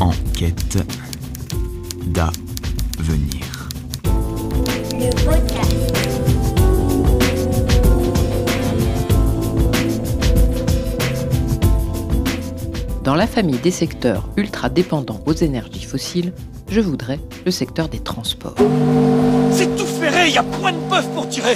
Enquête d'avenir. Dans la famille des secteurs ultra dépendants aux énergies fossiles, je voudrais le secteur des transports. C'est tout ferré, il y a point de bœuf pour tirer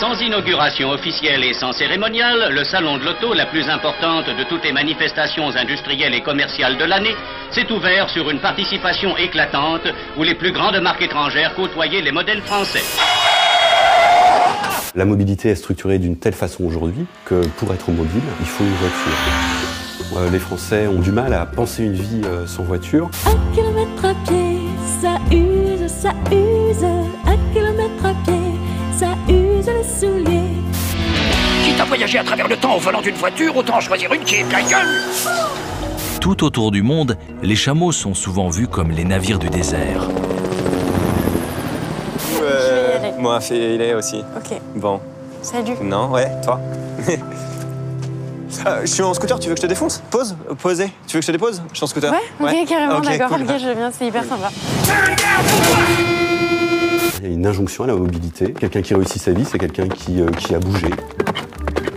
Sans inauguration officielle et sans cérémonial, le salon de l'auto, la plus importante de toutes les manifestations industrielles et commerciales de l'année, s'est ouvert sur une participation éclatante où les plus grandes marques étrangères côtoyaient les modèles français. La mobilité est structurée d'une telle façon aujourd'hui que pour être mobile, il faut une voiture. Euh, les Français ont du mal à penser une vie euh, sans voiture. Un kilomètre à pied, ça use, ça use. Les souliers. Quitte à voyager à travers le temps au volant d'une voiture, autant en choisir une qui est plein gueule Tout autour du monde, les chameaux sont souvent vus comme les navires du désert. Euh, aller. moi, il est aussi. Ok, Bon. salut. Non, ouais, toi Euh, Je suis en scooter, tu veux que je te défonce? Pause? Posez. Tu veux que je te dépose? Je suis en scooter. Ouais, ok, carrément, d'accord, cool. ok, je viens, c'est hyper sympa. Une injonction à la mobilité. Quelqu'un qui réussit sa vie, c'est quelqu'un qui, euh, qui a bougé.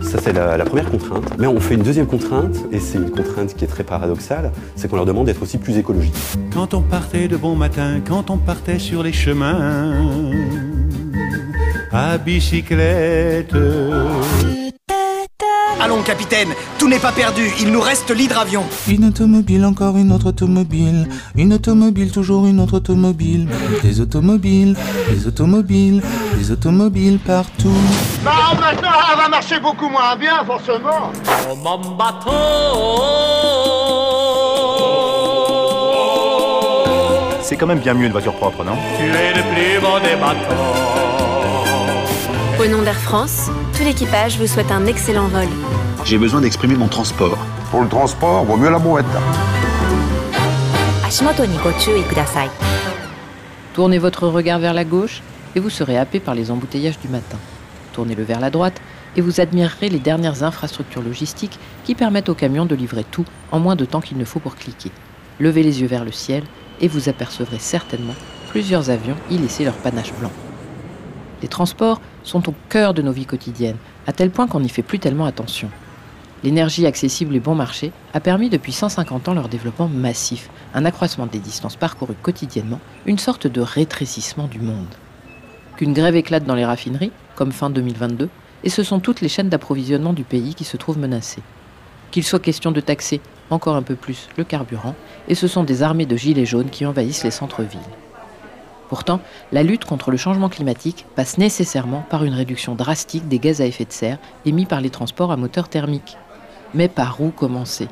Ça, c'est la, la première contrainte. Mais on fait une deuxième contrainte, et c'est une contrainte qui est très paradoxale, c'est qu'on leur demande d'être aussi plus écologique. Quand on partait de bon matin, quand on partait sur les chemins, à bicyclette. Allons, capitaine, tout n'est pas perdu, il nous reste l'hydravion. Une automobile, encore une autre automobile. Une automobile, toujours une autre automobile. Des automobiles, des automobiles, des automobiles partout. Bah maintenant, elle va marcher beaucoup moins bien, forcément. C'est quand même bien mieux une voiture propre, non? Tu es le plus beau des bateaux. Au nom d'Air France, tout l'équipage vous souhaite un excellent vol. J'ai besoin d'exprimer mon transport. Pour le transport, vaut mieux la brouette. Tournez votre regard vers la gauche et vous serez happé par les embouteillages du matin. Tournez-le vers la droite et vous admirerez les dernières infrastructures logistiques qui permettent aux camions de livrer tout en moins de temps qu'il ne faut pour cliquer. Levez les yeux vers le ciel et vous apercevrez certainement plusieurs avions y laisser leur panache blanc. Les transports sont au cœur de nos vies quotidiennes, à tel point qu'on n'y fait plus tellement attention. L'énergie accessible et bon marché a permis depuis 150 ans leur développement massif, un accroissement des distances parcourues quotidiennement, une sorte de rétrécissement du monde. Qu'une grève éclate dans les raffineries, comme fin 2022, et ce sont toutes les chaînes d'approvisionnement du pays qui se trouvent menacées. Qu'il soit question de taxer encore un peu plus le carburant, et ce sont des armées de gilets jaunes qui envahissent les centres-villes. Pourtant, la lutte contre le changement climatique passe nécessairement par une réduction drastique des gaz à effet de serre émis par les transports à moteur thermique. Mais par où commencer?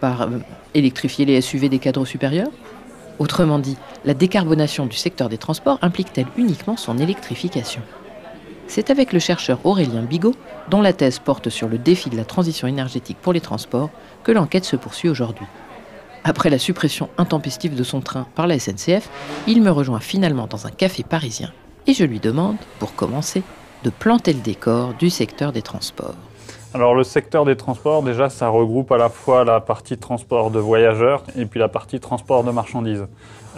Par euh, électrifier les SUV des cadres supérieurs? Autrement dit, la décarbonation du secteur des transports implique-t-elle uniquement son électrification? C'est avec le chercheur Aurélien Bigot, dont la thèse porte sur le défi de la transition énergétique pour les transports, que l'enquête se poursuit aujourd'hui. Après la suppression intempestive de son train par la SNCF, il me rejoint finalement dans un café parisien et je lui demande, pour commencer, de planter le décor du secteur des transports. Alors le secteur des transports, déjà, ça regroupe à la fois la partie transport de voyageurs et puis la partie transport de marchandises.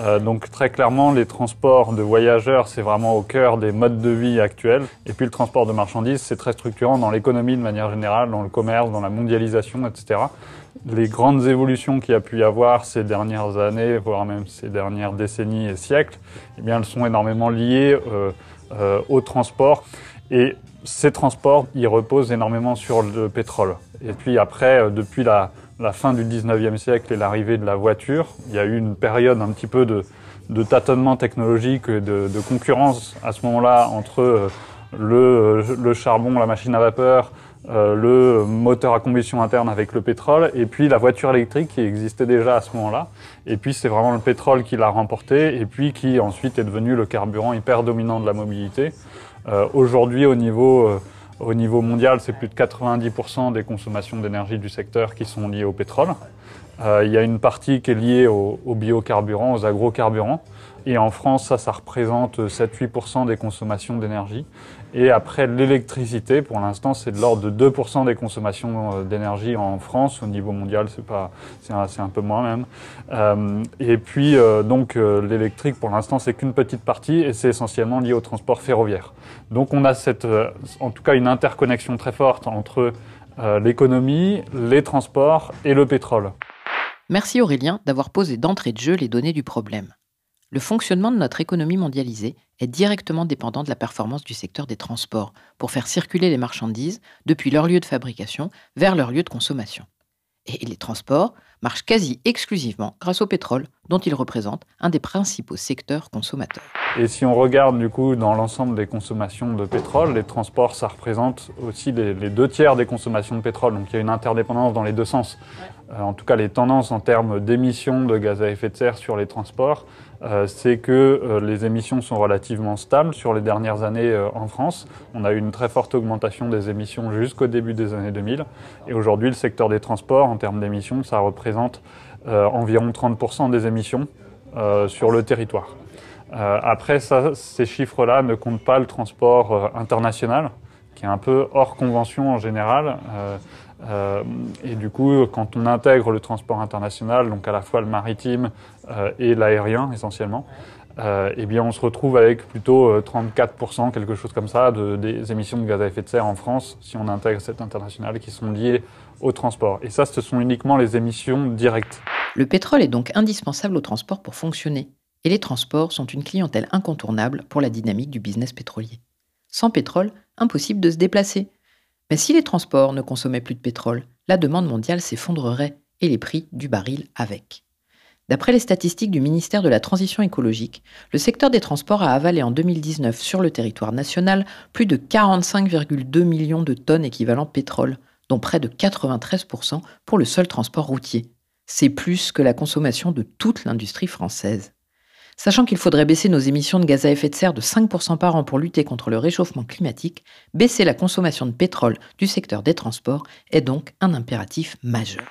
Euh, donc très clairement, les transports de voyageurs, c'est vraiment au cœur des modes de vie actuels. Et puis le transport de marchandises, c'est très structurant dans l'économie de manière générale, dans le commerce, dans la mondialisation, etc. Les grandes évolutions qu'il y a pu y avoir ces dernières années, voire même ces dernières décennies et siècles, eh bien, elles sont énormément liées euh, euh, au transport. Et ces transports, ils reposent énormément sur le pétrole. Et puis après, euh, depuis la, fin du 19e siècle et l'arrivée de la voiture, il y a eu une période un petit peu de, tâtonnement technologique, et de, de concurrence à ce moment-là entre euh, le, le charbon, la machine à vapeur, euh, le moteur à combustion interne avec le pétrole, et puis la voiture électrique qui existait déjà à ce moment-là. Et puis c'est vraiment le pétrole qui l'a remporté, et puis qui ensuite est devenu le carburant hyper dominant de la mobilité. Euh, Aujourd'hui, au niveau, euh, au niveau mondial, c'est plus de 90% des consommations d'énergie du secteur qui sont liées au pétrole. Euh, il y a une partie qui est liée aux au biocarburants, aux agrocarburants. Et en France, ça, ça représente 7-8% des consommations d'énergie. Et après, l'électricité, pour l'instant, c'est de l'ordre de 2% des consommations euh, d'énergie en France. Au niveau mondial, c'est pas, c'est un, un peu moins même. Euh, et puis, euh, donc, l'électrique, pour l'instant, c'est qu'une petite partie et c'est essentiellement lié au transport ferroviaire. Donc, on a cette, en tout cas, une interconnexion très forte entre l'économie, les transports et le pétrole. Merci Aurélien d'avoir posé d'entrée de jeu les données du problème. Le fonctionnement de notre économie mondialisée est directement dépendant de la performance du secteur des transports pour faire circuler les marchandises depuis leur lieu de fabrication vers leur lieu de consommation. Et les transports marchent quasi exclusivement grâce au pétrole, dont ils représentent un des principaux secteurs consommateurs. Et si on regarde du coup dans l'ensemble des consommations de pétrole, les transports, ça représente aussi les, les deux tiers des consommations de pétrole. Donc il y a une interdépendance dans les deux sens. Euh, en tout cas, les tendances en termes d'émissions de gaz à effet de serre sur les transports, euh, c'est que euh, les émissions sont relativement stables sur les dernières années en France. On a eu une très forte augmentation des émissions jusqu'au début des années 2000. Et aujourd'hui, le secteur des transports, en termes d'émissions, ça représente environ 30% des émissions sur le territoire. Après, ces chiffres-là ne comptent pas le transport international, qui est un peu hors convention en général. Euh, et du coup, quand on intègre le transport international, donc à la fois le maritime euh, et l'aérien essentiellement, euh, eh bien on se retrouve avec plutôt euh, 34%, quelque chose comme ça, de, des émissions de gaz à effet de serre en France, si on intègre cet international, qui sont liées au transport. Et ça, ce sont uniquement les émissions directes. Le pétrole est donc indispensable au transport pour fonctionner, et les transports sont une clientèle incontournable pour la dynamique du business pétrolier. Sans pétrole, impossible de se déplacer. Mais si les transports ne consommaient plus de pétrole, la demande mondiale s'effondrerait et les prix du baril avec. D'après les statistiques du ministère de la Transition écologique, le secteur des transports a avalé en 2019 sur le territoire national plus de 45,2 millions de tonnes équivalent pétrole, dont près de 93% pour le seul transport routier. C'est plus que la consommation de toute l'industrie française. Sachant qu'il faudrait baisser nos émissions de gaz à effet de serre de 5% par an pour lutter contre le réchauffement climatique, baisser la consommation de pétrole du secteur des transports est donc un impératif majeur.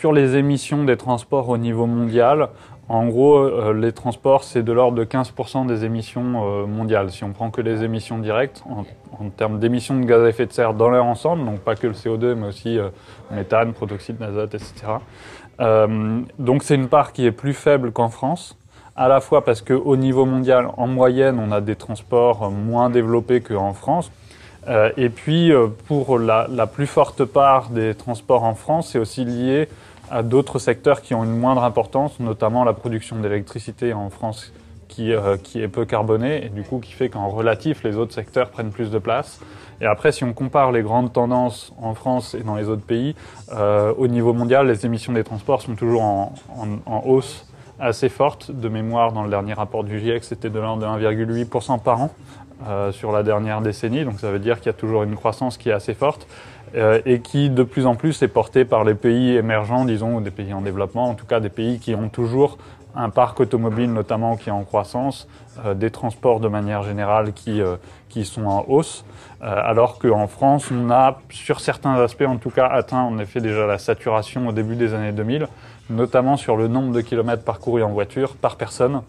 Sur les émissions des transports au niveau mondial, en gros, euh, les transports, c'est de l'ordre de 15% des émissions euh, mondiales. Si on prend que les émissions directes, en, termes d'émissions de gaz à effet de serre dans leur ensemble, donc pas que le CO2, mais aussi euh, méthane, protoxyde d'azote, etc. Donc c'est une part qui est plus faible qu'en France, à la fois parce qu'au niveau mondial, en moyenne, on a des transports moins développés qu'en France. Euh, et puis, euh, pour la, plus forte part des transports en France, c'est aussi lié à d'autres secteurs qui ont une moindre importance, notamment la production d'électricité en France qui, euh, qui, est peu carbonée et du coup qui fait qu'en relatif, les autres secteurs prennent plus de place. Et après, si on compare les grandes tendances en France et dans les autres pays, au niveau mondial, les émissions des transports sont toujours en, en hausse assez forte. De mémoire, dans le dernier rapport du GIEC, c'était de l'ordre de 1,8% par an euh, sur la dernière décennie. Donc ça veut dire qu'il y a toujours une croissance qui est assez forte euh, et qui de plus en plus est portée par les pays émergents, disons, ou des pays en développement, en tout cas des pays qui ont toujours un parc automobile notamment qui est en croissance, euh, des transports de manière générale qui, qui sont en hausse, alors qu'en France, on a, sur certains aspects en tout cas, atteint en effet déjà la saturation au début des années 2000, notamment sur le nombre de kilomètres parcourus en voiture par personne,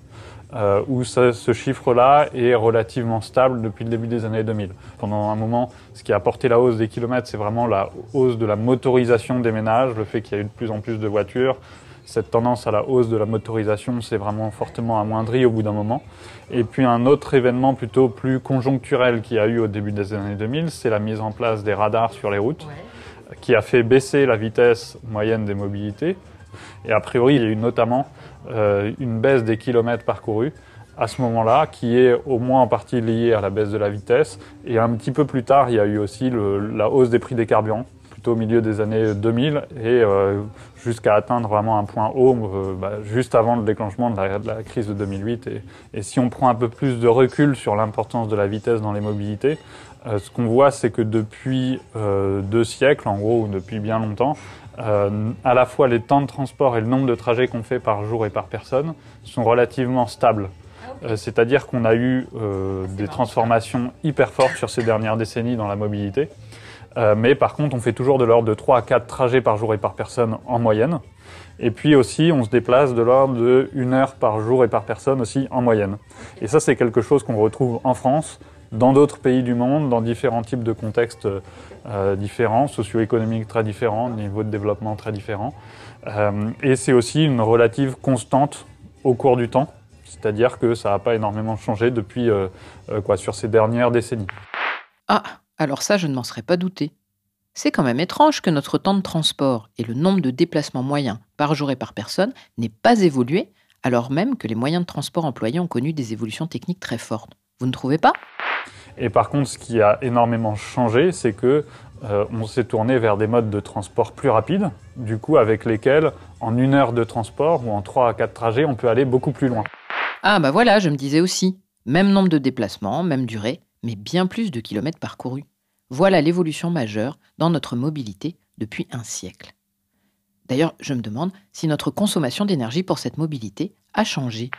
euh, où ce chiffre-là est relativement stable depuis le début des années 2000. Pendant un moment, ce qui a apporté la hausse des kilomètres, c'est vraiment la hausse de la motorisation des ménages, le fait qu'il y a eu de plus en plus de voitures, cette tendance à la hausse de la motorisation s'est vraiment fortement amoindrie au bout d'un moment. Et puis un autre événement plutôt plus conjoncturel qui a eu au début des années 2000, c'est la mise en place des radars sur les routes, ouais. qui a fait baisser la vitesse moyenne des mobilités. Et a priori, il y a eu notamment euh, une baisse des kilomètres parcourus à ce moment-là, qui est au moins en partie liée à la baisse de la vitesse. Et un petit peu plus tard, il y a eu aussi la hausse des prix des carburants plutôt au milieu des années 2000 et euh, jusqu'à atteindre vraiment un point haut euh, bah, juste avant le déclenchement de la, crise de 2008. Et, si on prend un peu plus de recul sur l'importance de la vitesse dans les mobilités, ce qu'on voit, c'est que depuis deux siècles, en gros, ou depuis bien longtemps, euh, à la fois les temps de transport et le nombre de trajets qu'on fait par jour et par personne sont relativement stables. Euh, C'est-à-dire qu'on a eu euh, des transformations hyper fortes sur ces dernières décennies dans la mobilité. Euh, mais par contre, on fait toujours de l'ordre de 3 à 4 trajets par jour et par personne en moyenne. Et puis aussi, on se déplace de l'ordre de 1 heure par jour et par personne aussi en moyenne. Et ça, c'est quelque chose qu'on retrouve en France, dans d'autres pays du monde, dans différents types de contextes euh, différents, socio-économiques très différents, niveaux de développement très différents. Euh, et c'est aussi une relative constante au cours du temps, c'est-à-dire que ça n'a pas énormément changé depuis euh, quoi, sur ces dernières décennies. Ah, alors ça, je ne m'en serais pas douté. C'est quand même étrange que notre temps de transport et le nombre de déplacements moyens par jour et par personne n'aient pas évolué, alors même que les moyens de transport employés ont connu des évolutions techniques très fortes. Vous ne trouvez pas? Et par contre, ce qui a énormément changé, c'est que euh, s'est tourné vers des modes de transport plus rapides, du coup avec lesquels, en une heure de transport ou en trois à quatre trajets, on peut aller beaucoup plus loin. Ah bah voilà, je me disais aussi. Même nombre de déplacements, même durée, mais bien plus de kilomètres parcourus. Voilà l'évolution majeure dans notre mobilité depuis un siècle. D'ailleurs, je me demande si notre consommation d'énergie pour cette mobilité a changé.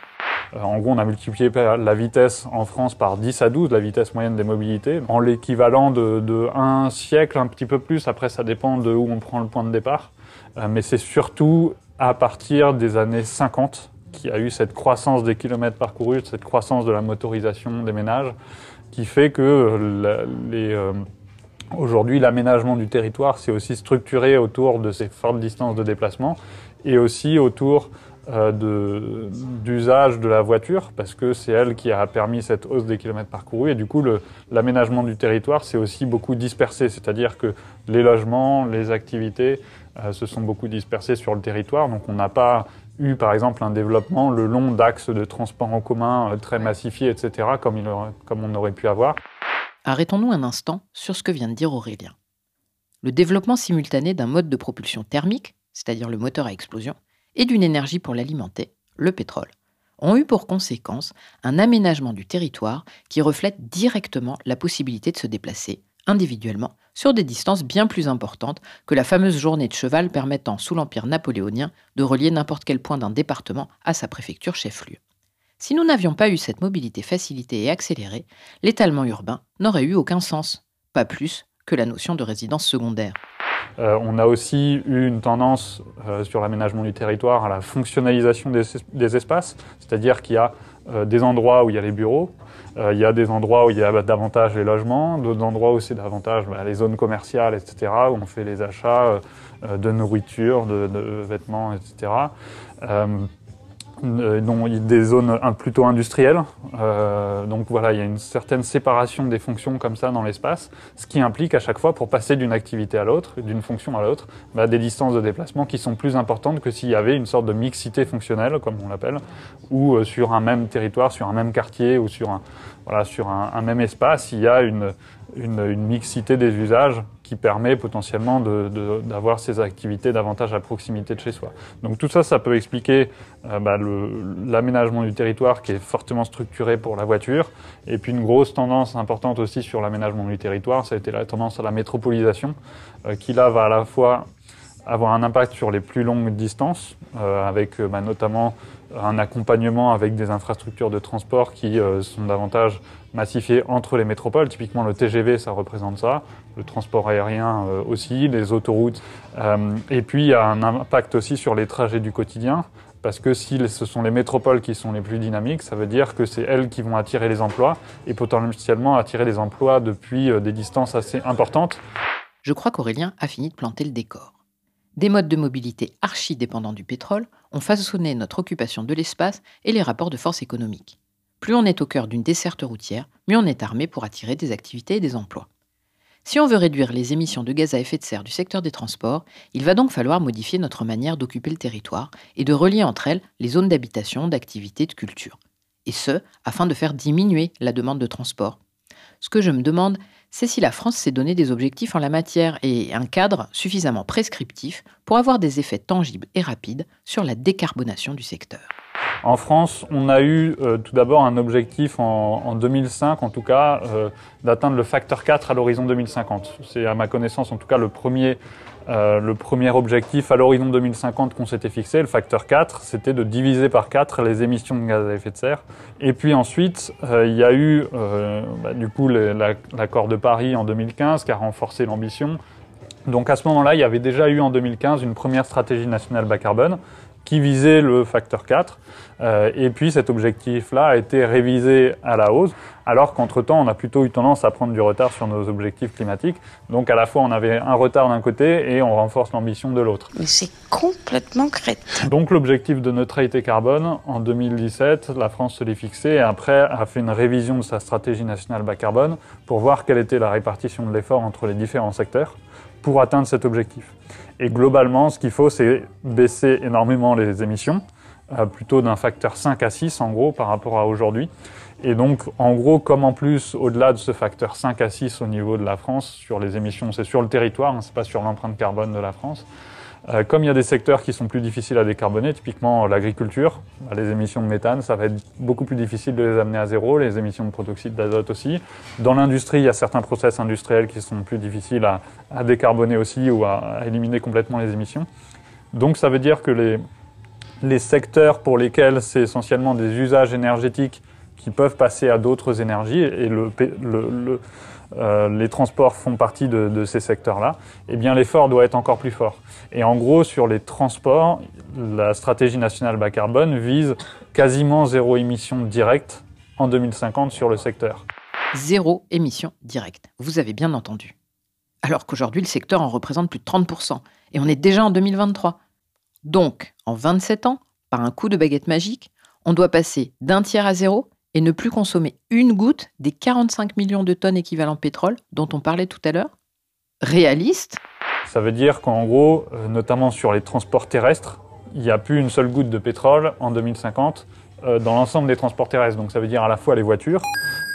Euh, En gros, on a multiplié la vitesse en France par 10 à 12, la vitesse moyenne des mobilités, en l'équivalent de, un siècle, un petit peu plus. Après, ça dépend de où on prend le point de départ. Euh, mais c'est surtout à partir des années 50 qu'il y a eu cette croissance des kilomètres parcourus, cette croissance de la motorisation des ménages, qui fait que euh, aujourd'hui l'aménagement du territoire s'est aussi structuré autour de ces fortes distances de déplacement et aussi autour euh, de- d'usage de la voiture, parce que c'est elle qui a permis cette hausse des kilomètres parcourus. Et du coup, l'aménagement du territoire s'est aussi beaucoup dispersé, c'est-à-dire que les logements, les activités euh, se sont beaucoup dispersés sur le territoire. Donc on n'a pas eu, par exemple, un développement le long d'axes de transport en commun euh, très massifiés, etc., comme, il aurait- comme on aurait pu avoir. Arrêtons-nous un instant sur ce que vient de dire Aurélien. Le développement simultané d'un mode de propulsion thermique, c'est-à-dire le moteur à explosion, et d'une énergie pour l'alimenter, le pétrole, ont eu pour conséquence un aménagement du territoire qui reflète directement la possibilité de se déplacer individuellement sur des distances bien plus importantes que la fameuse journée de cheval permettant sous l'Empire napoléonien de relier n'importe quel point d'un département à sa préfecture chef-lieu. Si nous n'avions pas eu cette mobilité facilitée et accélérée, l'étalement urbain n'aurait eu aucun sens, pas plus que la notion de résidence secondaire. Euh, on a aussi eu une tendance euh, sur l'aménagement du territoire à la fonctionnalisation des, espaces, c'est-à-dire qu'il y a euh, des endroits où il y a les bureaux, il y a des endroits où il y a bah, davantage les logements, d'autres endroits où c'est davantage bah, les zones commerciales, etc., où on fait les achats de nourriture, de vêtements, etc. Euh, euh, dont il y a des zones un- plutôt industrielles. Euh, donc voilà, il y a une certaine séparation des fonctions comme ça dans l'espace, ce qui implique à chaque fois, pour passer d'une activité à l'autre, d'une fonction à l'autre, bah, des distances de déplacement qui sont plus importantes que s'il y avait une sorte de mixité fonctionnelle, comme on l'appelle, ou euh, sur un même territoire, sur un même quartier, ou sur un, voilà, sur même espace, il y a une, une mixité des usages permet potentiellement d'avoir ces activités davantage à proximité de chez soi. Donc tout ça, ça peut expliquer euh, bah, l'aménagement du territoire qui est fortement structuré pour la voiture. Et puis une grosse tendance importante aussi sur l'aménagement du territoire, ça a été la tendance à la métropolisation, euh, qui là va à la fois avoir un impact sur les plus longues distances, euh, avec bah, notamment un accompagnement avec des infrastructures de transport qui sont davantage massifiées entre les métropoles. Typiquement, le TGV, ça représente ça, le transport aérien euh, aussi, les autoroutes. Euh, et puis, il y a un impact aussi sur les trajets du quotidien, parce que si ce sont les métropoles qui sont les plus dynamiques, ça veut dire que c'est elles qui vont attirer les emplois, et potentiellement attirer des emplois depuis euh, des distances assez importantes. Je crois qu'Aurélien a fini de planter le décor. Des modes de mobilité archi dépendants du pétrole ont façonné notre occupation de l'espace et les rapports de force économiques. Plus on est au cœur d'une desserte routière, mieux on est armé pour attirer des activités et des emplois. Si on veut réduire les émissions de gaz à effet de serre du secteur des transports, il va donc falloir modifier notre manière d'occuper le territoire et de relier entre elles les zones d'habitation, d'activité, de culture. Et ce, afin de faire diminuer la demande de transport. Ce que je me demande, c'est si la France s'est donné des objectifs en la matière et un cadre suffisamment prescriptif pour avoir des effets tangibles et rapides sur la décarbonation du secteur. En France, on a eu euh, tout d'abord un objectif en, en 2005, en tout cas, euh, d'atteindre le facteur 4 à l'horizon 2050. C'est à ma connaissance, en tout cas, le premier, euh, objectif à l'horizon 2050 qu'on s'était fixé, le facteur 4, c'était de diviser par 4 les émissions de gaz à effet de serre. Et puis ensuite, il y a eu, bah, du coup, l'accord de Paris en 2015 qui a renforcé l'ambition. Donc à ce moment-là, il y avait déjà eu en 2015 une première stratégie nationale bas carbone qui visait le facteur 4. Euh, et puis cet objectif-là a été révisé à la hausse, alors qu'entre-temps, on a plutôt eu tendance à prendre du retard sur nos objectifs climatiques. Donc à la fois, on avait un retard d'un côté et on renforce l'ambition de l'autre. Mais c'est complètement crétin. Donc l'objectif de neutralité carbone, en 2017, la France se l'est fixé et après a fait une révision de sa stratégie nationale bas carbone pour voir quelle était la répartition de l'effort entre les différents secteurs pour atteindre cet objectif. Et globalement, ce qu'il faut, c'est baisser énormément les émissions, euh, plutôt d'un facteur 5 à 6 en gros par rapport à aujourd'hui. Et donc, en gros, comme en plus, au-delà de ce facteur 5 à 6 au niveau de la France, sur les émissions, c'est sur le territoire, hein, c'est pas sur l'empreinte carbone de la France, comme il y a des secteurs qui sont plus difficiles à décarboner, typiquement euh, l'agriculture, bah, les émissions de méthane, ça va être beaucoup plus difficile de les amener à zéro, les émissions de protoxyde d'azote aussi. Dans l'industrie, il y a certains process industriels qui sont plus difficiles à, décarboner aussi ou à, éliminer complètement les émissions. Donc ça veut dire que les, les secteurs pour lesquels c'est essentiellement des usages énergétiques qui peuvent passer à d'autres énergies, et le- le- euh, les transports font partie de, ces secteurs-là, eh bien l'effort doit être encore plus fort. Et en gros, sur les transports, la stratégie nationale bas carbone vise quasiment zéro émission directe en 2050 sur le secteur. Zéro émission directe. Vous avez bien entendu. Alors qu'aujourd'hui, le secteur en représente plus de 30%. Et on est déjà en 2023. Donc, en 27 ans, par un coup de baguette magique, on doit passer d'un tiers à zéro et ne plus consommer une goutte des 45 millions de tonnes équivalent pétrole dont on parlait tout à l'heure Réaliste Ça veut dire qu'en gros, euh, notamment sur les transports terrestres, il n'y a plus une seule goutte de pétrole en 2050 euh, dans l'ensemble des transports terrestres. Donc ça veut dire à la fois les voitures,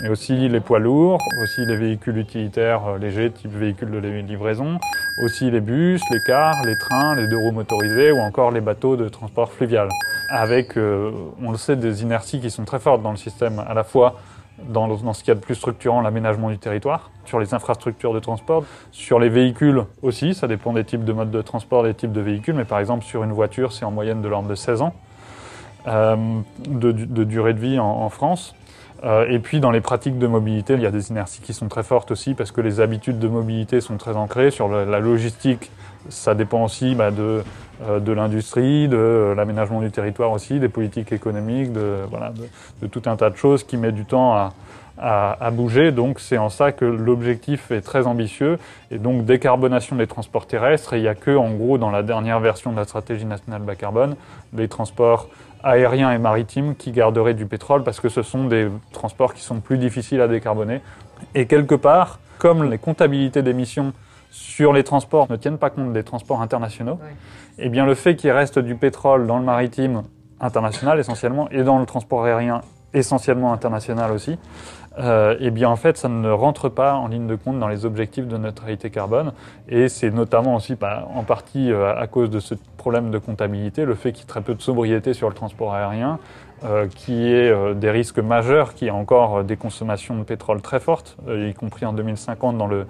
mais aussi les poids lourds, aussi les véhicules utilitaires euh, légers, type véhicules de li- livraison, aussi les bus, les cars, les trains, les deux roues motorisées ou encore les bateaux de transport fluvial. Avec, euh, on le sait, des inerties qui sont très fortes dans le système, à la fois dans, ce qu'il y a de plus structurant, l'aménagement du territoire, sur les infrastructures de transport, sur les véhicules aussi, ça dépend des types de modes de transport, des types de véhicules, mais par exemple sur une voiture, c'est en moyenne de l'ordre de 16 ans euh, de, de durée de vie en, en France. Euh, et puis dans les pratiques de mobilité, il y a des inerties qui sont très fortes aussi parce que les habitudes de mobilité sont très ancrées. Sur la logistique, ça dépend aussi bah, de, de l'industrie, de euh, l'aménagement du territoire aussi, des politiques économiques, de, voilà, de, tout un tas de choses qui met du temps à, à, à bouger. Donc c'est en ça que l'objectif est très ambitieux. Et donc décarbonation des transports terrestres. Et il n'y a que, en gros, dans la dernière version de la stratégie nationale bas carbone, les transports aériens et maritimes qui garderaient du pétrole parce que ce sont des transports qui sont plus difficiles à décarboner. Et quelque part, comme les comptabilités d'émissions sur les transports ne tiennent pas compte des transports internationaux, eh bien le fait qu'il reste du pétrole dans le maritime international essentiellement et dans le transport aérien essentiellement international aussi, euh, eh bien en fait ça ne rentre pas en ligne de compte dans les objectifs de neutralité carbone. Et c'est notamment aussi bah, en partie euh, à cause de ce problème de comptabilité, le fait qu'il y ait très peu de sobriété sur le transport aérien, euh, qui est euh, des risques majeurs, qui a encore euh, des consommations de pétrole très fortes, y compris en 2050 dans le,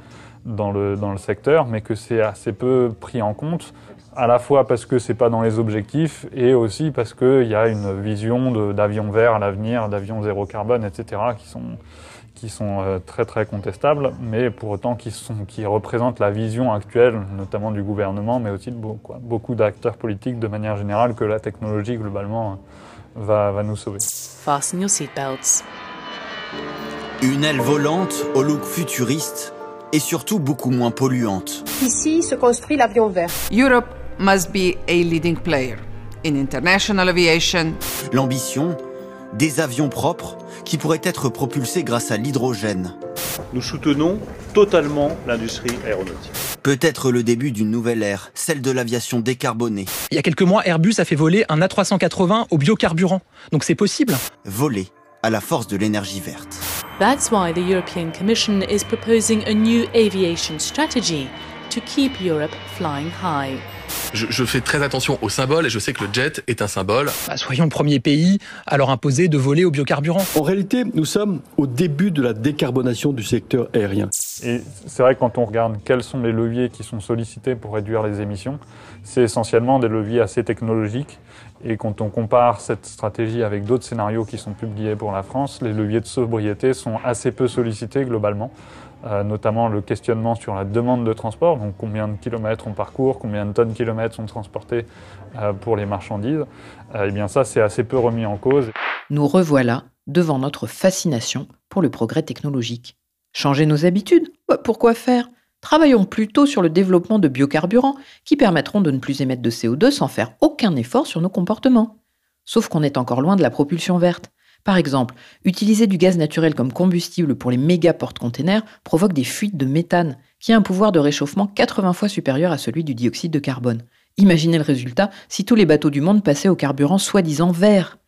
dans le, dans le secteur, mais que c'est assez peu pris en compte, à la fois parce que c'est pas dans les objectifs et aussi parce qu'il y a une vision d'avions verts à l'avenir, d'avions zéro carbone, etc., qui sont, qui sont euh, très très contestables, mais pour autant qui, sont, qui représentent la vision actuelle, notamment du gouvernement, mais aussi de quoi, beaucoup d'acteurs politiques de manière générale, que la technologie globalement va, va nous sauver. Fasten your seatbelts. Une aile volante au look futuriste et surtout beaucoup moins polluante. Ici se construit l'avion vert. Europe must be a leading player in international aviation. L'ambition Des avions propres qui pourraient être propulsés grâce à l'hydrogène. Nous soutenons totalement l'industrie aéronautique. Peut-être le début d'une nouvelle ère, celle de l'aviation décarbonée. Il y a quelques mois, Airbus a fait voler un A380 au biocarburant. Donc c'est possible? Voler à la force de l'énergie verte. That's why the European Commission is proposing a new aviation strategy to keep Europe flying high. Je, je, fais très attention aux symboles et je sais que le jet est un symbole. Bah, soyons le premier pays à leur imposer de voler au biocarburant. En réalité, nous sommes au début de la décarbonation du secteur aérien. Et c'est vrai que quand on regarde quels sont les leviers qui sont sollicités pour réduire les émissions, c'est essentiellement des leviers assez technologiques. Et quand on compare cette stratégie avec d'autres scénarios qui sont publiés pour la France, les leviers de sobriété sont assez peu sollicités globalement. Euh, notamment le questionnement sur la demande de transport, donc combien de kilomètres on parcourt, combien de tonnes kilomètres sont transportés euh, pour les marchandises. Euh, eh bien ça, c'est assez peu remis en cause. Nous revoilà devant notre fascination pour le progrès technologique. Changer nos habitudes Pourquoi faire? Travaillons plutôt sur le développement de biocarburants qui permettront de ne plus émettre de CO2 sans faire aucun effort sur nos comportements. Sauf qu'on est encore loin de la propulsion verte. Par exemple, utiliser du gaz naturel comme combustible pour les méga porte-containers provoque des fuites de méthane, qui a un pouvoir de réchauffement 80 fois supérieur à celui du dioxyde de carbone. Imaginez le résultat si tous les bateaux du monde passaient au carburant soi-disant vert.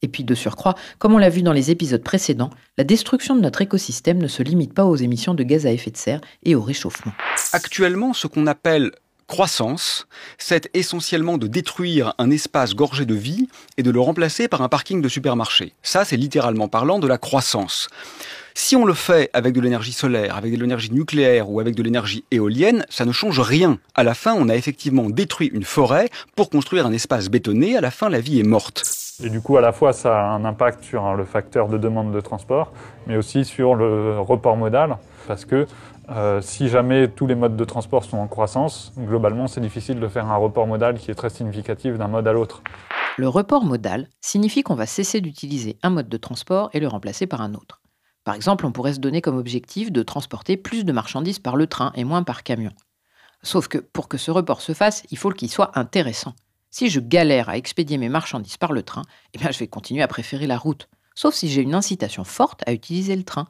Et puis de surcroît, comme on l'a vu dans les épisodes précédents, la destruction de notre écosystème ne se limite pas aux émissions de gaz à effet de serre et au réchauffement. Actuellement, ce qu'on appelle croissance, c'est essentiellement de détruire un espace gorgé de vie et de le remplacer par un parking de supermarché. Ça, c'est littéralement parlant de la croissance. Si on le fait avec de l'énergie solaire, avec de l'énergie nucléaire ou avec de l'énergie éolienne, ça ne change rien. À la fin, on a effectivement détruit une forêt pour construire un espace bétonné. À la fin, la vie est morte. Et du coup, à la fois, ça a un impact sur le facteur de demande de transport, mais aussi sur le report modal, parce que euh, si jamais tous les modes de transport sont en croissance, globalement, c'est difficile de faire un report modal qui est très significatif d'un mode à l'autre. Le report modal signifie qu'on va cesser d'utiliser un mode de transport et le remplacer par un autre. Par exemple, on pourrait se donner comme objectif de transporter plus de marchandises par le train et moins par camion. Sauf que pour que ce report se fasse, il faut qu'il soit intéressant. Si je galère à expédier mes marchandises par le train, eh bien je vais continuer à préférer la route, sauf si j'ai une incitation forte à utiliser le train.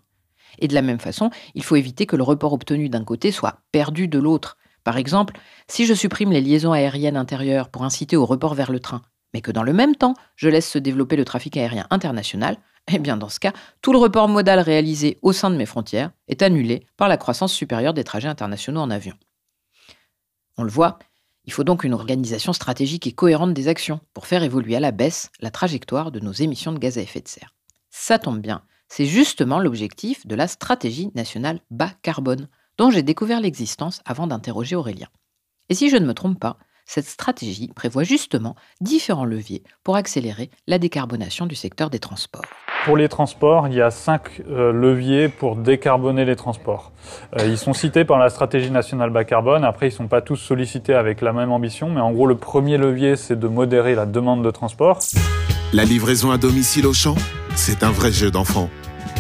Et de la même façon, il faut éviter que le report obtenu d'un côté soit perdu de l'autre. Par exemple, si je supprime les liaisons aériennes intérieures pour inciter au report vers le train, mais que dans le même temps, je laisse se développer le trafic aérien international, eh bien dans ce cas, tout le report modal réalisé au sein de mes frontières est annulé par la croissance supérieure des trajets internationaux en avion. On le voit, il faut donc une organisation stratégique et cohérente des actions pour faire évoluer à la baisse la trajectoire de nos émissions de gaz à effet de serre. Ça tombe bien, c'est justement l'objectif de la stratégie nationale bas carbone, dont j'ai découvert l'existence avant d'interroger Aurélien. Et si je ne me trompe pas, cette stratégie prévoit justement différents leviers pour accélérer la décarbonation du secteur des transports. Pour les transports, il y a cinq euh, leviers pour décarboner les transports. Euh, ils sont cités par la stratégie nationale bas carbone. Après, ils ne sont pas tous sollicités avec la même ambition. Mais en gros, le premier levier, c'est de modérer la demande de transport. La livraison à domicile au champ, c'est un vrai jeu d'enfant.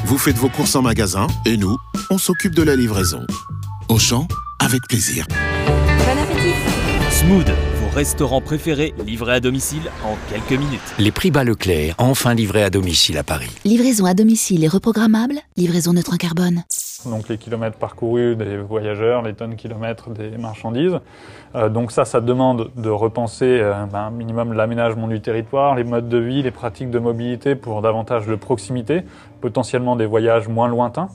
Vous faites vos courses en magasin et nous, on s'occupe de la livraison. Au champ, avec plaisir. Bon appétit Smooth, vos restaurants préférés livrés à domicile en quelques minutes. Les prix bas Leclerc, enfin livrés à domicile à Paris. Livraison à domicile et reprogrammable, livraison neutre en carbone. Donc les kilomètres parcourus des voyageurs, les tonnes kilomètres des marchandises. Euh, donc ça, ça demande de repenser euh, ben, minimum l'aménagement du territoire, les modes de vie, les pratiques de mobilité pour davantage de proximité, potentiellement des voyages moins lointains.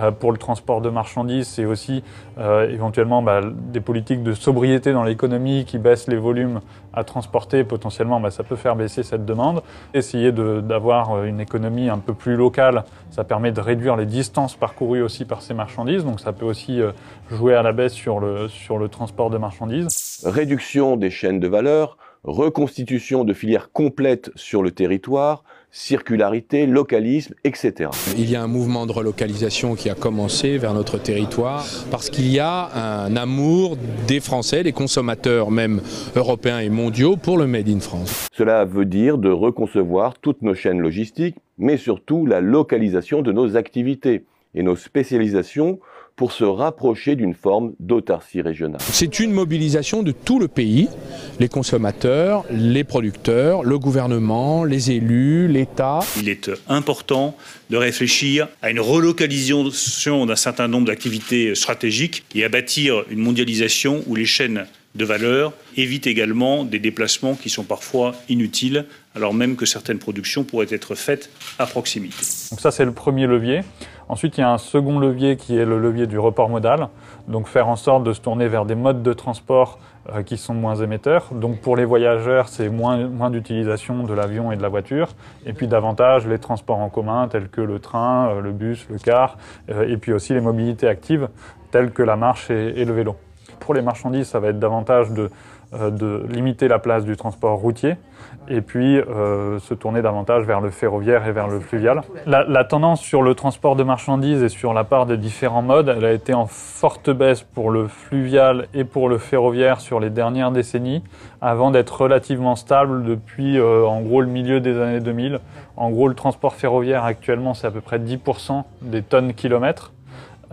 Euh, pour le transport de marchandises, c'est aussi euh, éventuellement bah, des politiques de sobriété dans l'économie qui baissent les volumes à transporter. Potentiellement, bah, ça peut faire baisser cette demande. Essayer d'avoir une économie un peu plus locale, ça permet de réduire les distances parcourues aussi par ces marchandises. Donc ça peut aussi euh, jouer à la baisse sur le, sur le transport de marchandises. Réduction des chaînes de valeur, reconstitution de filières complètes sur le territoire, circularité, localisme, etc. Il y a un mouvement de relocalisation qui a commencé vers notre territoire parce qu'il y a un amour des Français, des consommateurs même européens et mondiaux pour le Made in France. Cela veut dire de reconcevoir toutes nos chaînes logistiques, mais surtout la localisation de nos activités et nos spécialisations pour se rapprocher d'une forme d'autarcie régionale. C'est une mobilisation de tout le pays, les consommateurs, les producteurs, le gouvernement, les élus, l'État. Il est important de réfléchir à une relocalisation d'un certain nombre d'activités stratégiques et à bâtir une mondialisation où les chaînes de valeur évitent également des déplacements qui sont parfois inutiles alors même que certaines productions pourraient être faites à proximité. Donc ça, c'est le premier levier. Ensuite, il y a un second levier qui est le levier du report modal. Donc faire en sorte de se tourner vers des modes de transport euh, qui sont moins émetteurs. Donc pour les voyageurs, c'est moins, moins d'utilisation de l'avion et de la voiture. Et puis davantage les transports en commun tels que le train, euh, le bus, le car. Euh, et puis aussi les mobilités actives telles que la marche et, et le vélo. Pour les marchandises, ça va être davantage de de limiter la place du transport routier et puis euh, se tourner davantage vers le ferroviaire et vers le fluvial. La, la, tendance sur le transport de marchandises et sur la part des différents modes, elle a été en forte baisse pour le fluvial et pour le ferroviaire sur les dernières décennies, avant d'être relativement stable depuis euh, en gros le milieu des années 2000. En gros, le transport ferroviaire actuellement, c'est à peu près 10% des tonnes kilomètres.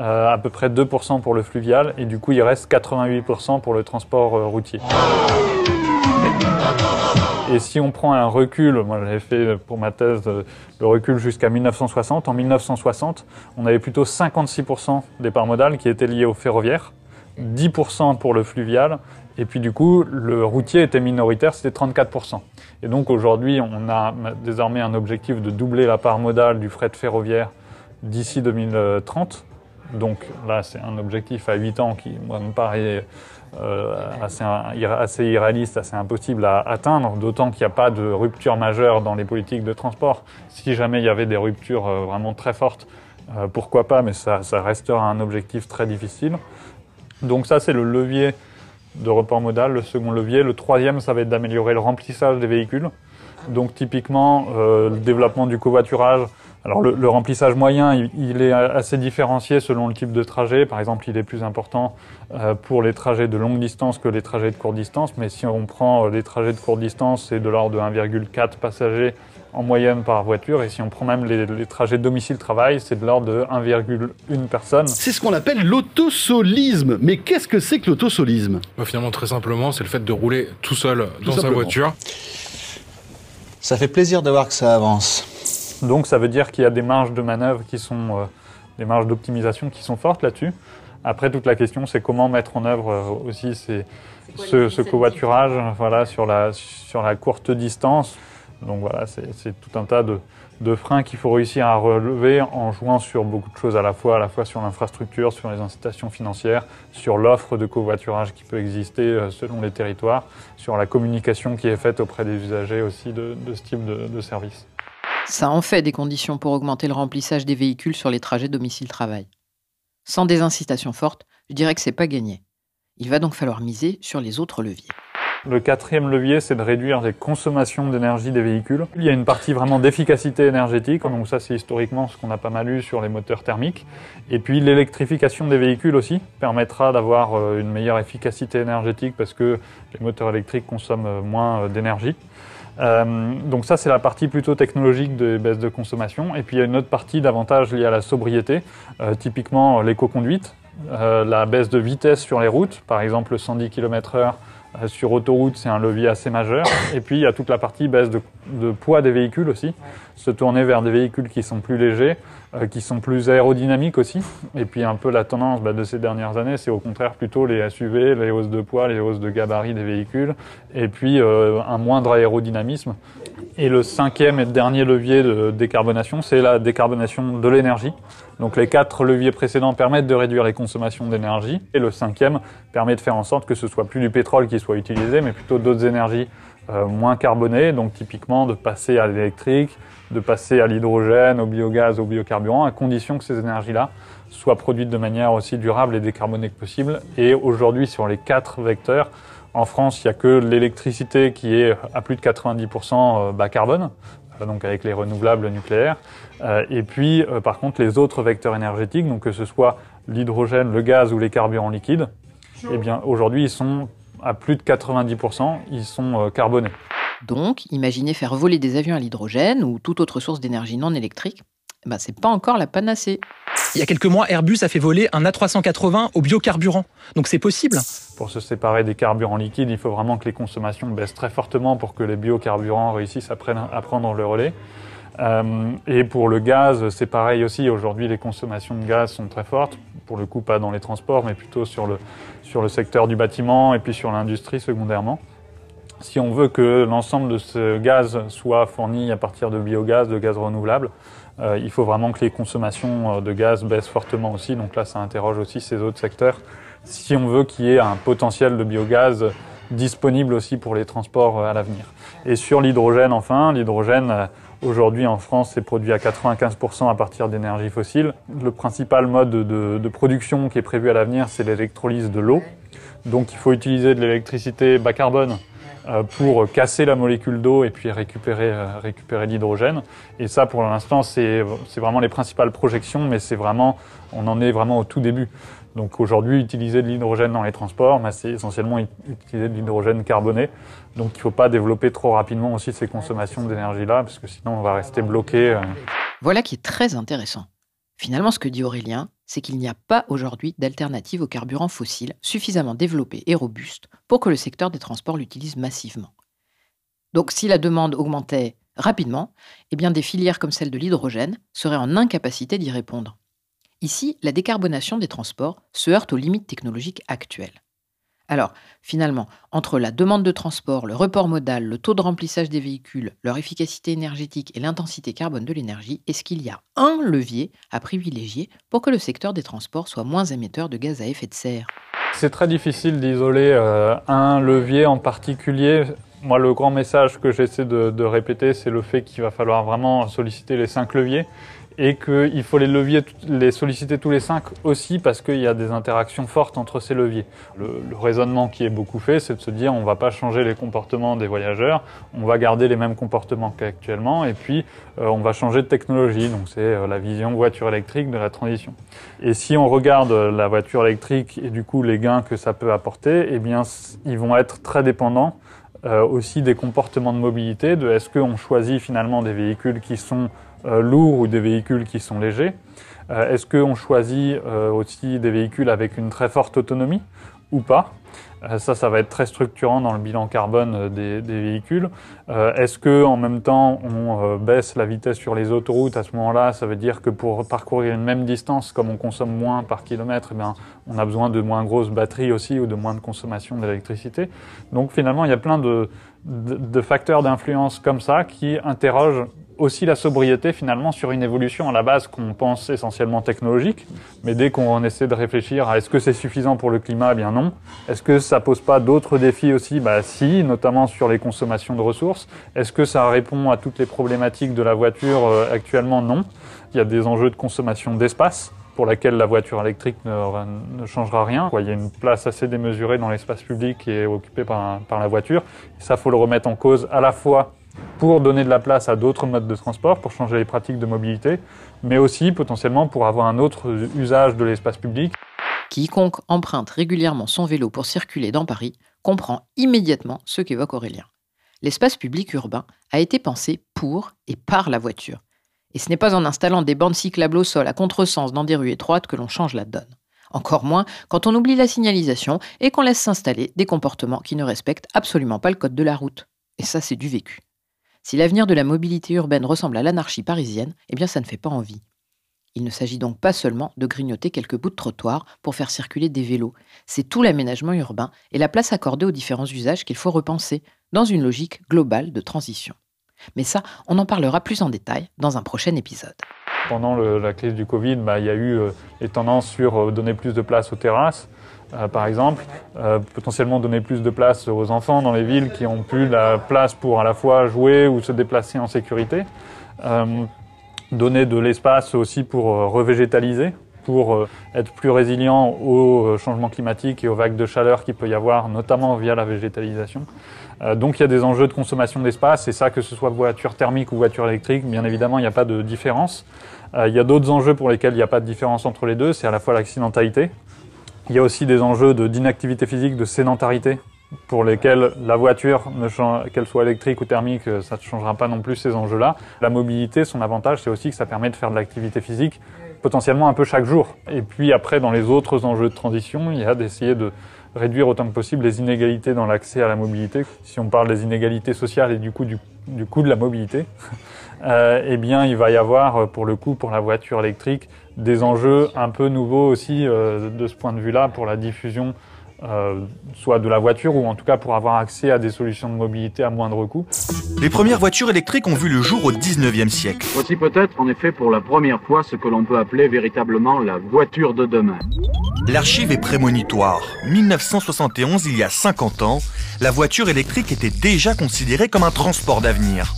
Euh, à peu près 2% pour le fluvial et du coup il reste 88% pour le transport euh, routier. Et si on prend un recul, moi j'avais fait pour ma thèse euh, le recul jusqu'à 1960, en 1960 on avait plutôt 56% des parts modales qui étaient liées au ferroviaire, 10% pour le fluvial et puis du coup le routier était minoritaire, c'était 34%. Et donc aujourd'hui on a désormais un objectif de doubler la part modale du fret ferroviaire d'ici 2030 donc là, c'est un objectif à 8 ans qui moi, me paraît euh, assez, assez, irréaliste, assez impossible à atteindre, d'autant qu'il n'y a pas de rupture majeure dans les politiques de transport. Si jamais il y avait des ruptures euh, vraiment très fortes, euh, pourquoi pas, mais ça, ça, restera un objectif très difficile. Donc ça, c'est le levier de report modal, le second levier. Le troisième, ça va être d'améliorer le remplissage des véhicules. Donc typiquement, le développement du covoiturage, alors le, le remplissage moyen, il, il, est assez différencié selon le type de trajet. Par exemple, il est plus important euh, pour les trajets de longue distance que les trajets de courte distance. Mais si on prend les trajets de courte distance, c'est de l'ordre de 1,4 passagers en moyenne par voiture. Et si on prend même les, les trajets domicile-travail, c'est de l'ordre de 1,1 personne. C'est ce qu'on appelle l'autosolisme. Mais qu'est-ce que c'est que l'autosolisme? Bah, Finalement, très simplement, c'est le fait de rouler tout seul tout dans simplement. sa voiture. Ça fait plaisir de voir que ça avance. Donc ça veut dire qu'il y a des marges de manœuvre qui sont, euh, des marges d'optimisation qui sont fortes là-dessus. Après, toute la question, c'est comment mettre en œuvre euh, aussi ces, ce, ce covoiturage voilà, sur, la, sur la courte distance. Donc voilà, c'est tout un tas de, de freins qu'il faut réussir à relever en jouant sur beaucoup de choses à la fois, à la fois sur l'infrastructure, sur les incitations financières, sur l'offre de covoiturage qui peut exister euh, selon les territoires, sur la communication qui est faite auprès des usagers aussi de, de ce type de, de service. Ça en fait des conditions pour augmenter le remplissage des véhicules sur les trajets domicile-travail. Sans des incitations fortes, je dirais que c'est pas gagné. Il va donc falloir miser sur les autres leviers. Le quatrième levier, c'est de réduire les consommations d'énergie des véhicules. Il y a une partie vraiment d'efficacité énergétique, donc ça c'est historiquement ce qu'on a pas mal eu sur les moteurs thermiques. Et puis l'électrification des véhicules aussi permettra d'avoir euh, une meilleure efficacité énergétique parce que les moteurs électriques consomment euh, moins d'énergie. Euh, donc ça, c'est la partie plutôt technologique des baisses de consommation. Et puis il y a une autre partie davantage liée à la sobriété, euh, typiquement l'éco-conduite, euh, la baisse de vitesse sur les routes, par exemple 110 km/h sur autoroute, c'est un levier assez majeur. Et puis il y a toute la partie baisse de, de poids des véhicules aussi, se tourner vers des véhicules qui sont plus légers, euh, qui sont plus aérodynamiques aussi. Et puis un peu la tendance bah, de ces dernières années, c'est au contraire plutôt les SUV, les hausses de poids, les hausses de gabarit des véhicules, et puis euh, un moindre aérodynamisme. Et le cinquième et dernier levier de décarbonation, c'est la décarbonation de l'énergie. Donc les quatre leviers précédents permettent de réduire les consommations d'énergie, et le cinquième permet de faire en sorte que ce soit plus du pétrole qui soit utilisé, mais plutôt d'autres énergies euh, moins carbonées, donc typiquement de passer à l'électrique, de passer à l'hydrogène, au biogaz, au biocarburant, à condition que ces énergies-là soient produites de manière aussi durable et décarbonée que possible. Et aujourd'hui, sur les quatre vecteurs, en France, il n'y a que l'électricité qui est à plus de 90% bas carbone, euh, donc avec les renouvelables nucléaires. Euh, et puis, euh, par contre, les autres vecteurs énergétiques, donc que ce soit l'hydrogène, le gaz ou les carburants liquides, eh bien, aujourd'hui, ils sont à plus de 90%, ils sont carbonés. Donc, imaginez faire voler des avions à l'hydrogène ou toute autre source d'énergie non électrique. Ben, c'est pas encore la panacée. Il y a quelques mois, Airbus a fait voler un A380 au biocarburant. Donc c'est possible. Pour se séparer des carburants liquides, il faut vraiment que les consommations baissent très fortement pour que les biocarburants réussissent à, prendre le relais. Euh, et pour le gaz, c'est pareil aussi. Aujourd'hui, les consommations de gaz sont très fortes. Pour le coup, pas dans les transports, mais plutôt sur le, sur le secteur du bâtiment et puis sur l'industrie secondairement. Si on veut que l'ensemble de ce gaz soit fourni à partir de biogaz, de gaz renouvelable, euh, il faut vraiment que les consommations euh, de gaz baissent fortement aussi. Donc là, ça interroge aussi ces autres secteurs. Si on veut qu'il y ait un potentiel de biogaz disponible aussi pour les transports à l'avenir. Et sur l'hydrogène, enfin, l'hydrogène, aujourd'hui en France, c'est produit à 95% à partir d'énergie fossile. Le principal mode de, production qui est prévu à l'avenir, c'est l'électrolyse de l'eau. Donc il faut utiliser de l'électricité bas carbone euh, pour casser la molécule d'eau et puis récupérer, euh, récupérer l'hydrogène. Et ça, pour l'instant, c'est vraiment les principales projections, mais c'est vraiment, on en est vraiment au tout début. Donc aujourd'hui, utiliser de l'hydrogène dans les transports, bah, c'est essentiellement utiliser de l'hydrogène carboné. Donc il ne faut pas développer trop rapidement aussi ces consommations d'énergie-là, parce que sinon on va rester bloqué. Euh. Voilà qui est très intéressant. Finalement, ce que dit Aurélien, c'est qu'il n'y a pas aujourd'hui d'alternative aux carburants fossiles suffisamment développés et robustes pour que le secteur des transports l'utilise massivement. Donc si la demande augmentait rapidement, eh bien des filières comme celle de l'hydrogène seraient en incapacité d'y répondre. Ici, la décarbonation des transports se heurte aux limites technologiques actuelles. Alors, finalement, entre la demande de transport, le report modal, le taux de remplissage des véhicules, leur efficacité énergétique et l'intensité carbone de l'énergie, est-ce qu'il y a un levier à privilégier pour que le secteur des transports soit moins émetteur de gaz à effet de serre? C'est très difficile d'isoler euh, un levier en particulier. Moi, le grand message que j'essaie de répéter, c'est le fait qu'il va falloir vraiment solliciter les cinq leviers et qu'il faut les leviers les solliciter tous les cinq aussi parce qu'il y a des interactions fortes entre ces leviers. Le, raisonnement qui est beaucoup fait, c'est de se dire on ne va pas changer les comportements des voyageurs, on va garder les mêmes comportements qu'actuellement et puis euh, on va changer de technologie. Donc c'est euh, la vision voiture électrique de la transition. Et si on regarde la voiture électrique et du coup les gains que ça peut apporter, eh bien ils vont être très dépendants euh, aussi des comportements de mobilité, de est-ce qu'on choisit finalement des véhicules qui sont euh, lourds ou des véhicules qui sont légers euh, Est-ce qu'on choisit euh, aussi des véhicules avec une très forte autonomie ou pas? Ça, ça va être très structurant dans le bilan carbone des, véhicules. Euh, Est-ce que en même temps on baisse la vitesse sur les autoroutes À ce moment-là, ça veut dire que pour parcourir une même distance, comme on consomme moins par kilomètre, eh on a besoin de moins grosses batteries aussi ou de moins de consommation d'électricité. Donc finalement, il y a plein de facteurs d'influence comme ça qui interrogent aussi la sobriété finalement sur une évolution à la base qu'on pense essentiellement technologique, mais dès qu'on essaie de réfléchir à est-ce que c'est suffisant pour le climat, eh bien non. Est-ce que ça pose pas d'autres défis aussi? Bah si, notamment sur les consommations de ressources. Est-ce que ça répond à toutes les problématiques de la voiture euh, Actuellement, non. Il y a des enjeux de consommation d'espace pour laquelle la voiture électrique ne, changera rien. Il y a une place assez démesurée dans l'espace public qui est occupée par, par la voiture. Et ça, faut le remettre en cause à la fois pour donner de la place à d'autres modes de transport, pour changer les pratiques de mobilité, mais aussi potentiellement pour avoir un autre usage de l'espace public. Quiconque emprunte régulièrement son vélo pour circuler dans Paris comprend immédiatement ce qu'évoque Aurélien. L'espace public urbain a été pensé pour et par la voiture. Et ce n'est pas en installant des bandes cyclables au sol à contresens dans des rues étroites que l'on change la donne. Encore moins quand on oublie la signalisation et qu'on laisse s'installer des comportements qui ne respectent absolument pas le code de la route. Et ça, c'est du vécu. Si l'avenir de la mobilité urbaine ressemble à l'anarchie parisienne, eh bien ça ne fait pas envie. Il ne s'agit donc pas seulement de grignoter quelques bouts de trottoir pour faire circuler des vélos, c'est tout l'aménagement urbain et la place accordée aux différents usages qu'il faut repenser dans une logique globale de transition. Mais ça, on en parlera plus en détail dans un prochain épisode. Pendant la crise du Covid, bah, il y a eu euh, les tendances sur euh, donner plus de place aux terrasses, euh, par exemple, euh, potentiellement donner plus de place aux enfants dans les villes qui ont plus la place pour à la fois jouer ou se déplacer en sécurité, euh, donner de l'espace aussi pour revégétaliser, pour être plus résilient au changement climatique et aux vagues de chaleur qu'il peut y avoir, notamment via la végétalisation. donc il y a des enjeux de consommation d'espace, et ça que ce soit voiture thermique ou voiture électrique, bien évidemment il n'y a pas de différence. il y a d'autres enjeux pour lesquels il n'y a pas de différence entre les deux, c'est à la fois l'accidentalité, il y a aussi des enjeux d'inactivité physique, de sédentarité, pour lesquels la voiture, qu'elle soit électrique ou thermique, euh, ça ne changera pas non plus ces enjeux-là. La mobilité, son avantage, c'est aussi que ça permet de faire de l'activité physique potentiellement un peu chaque jour. Et puis après, dans les autres enjeux de transition, il y a d'essayer de réduire autant que possible les inégalités dans l'accès à la mobilité. Si on parle des inégalités sociales et du coup du, du coût de la mobilité, euh, eh bien il va y avoir pour le coup pour la voiture électrique des enjeux un peu nouveaux aussi euh, de ce point de vue-là pour la diffusion euh, soit de la voiture ou en tout cas pour avoir accès à des solutions de mobilité à moindre coût. Les premières voitures électriques ont vu le jour au 19e siècle. Voici peut-être en effet pour la première fois ce que l'on peut appeler véritablement la voiture de demain. L'archive est prémonitoire. 1971, il y a 50 ans, la voiture électrique était déjà considérée comme un transport d'avenir.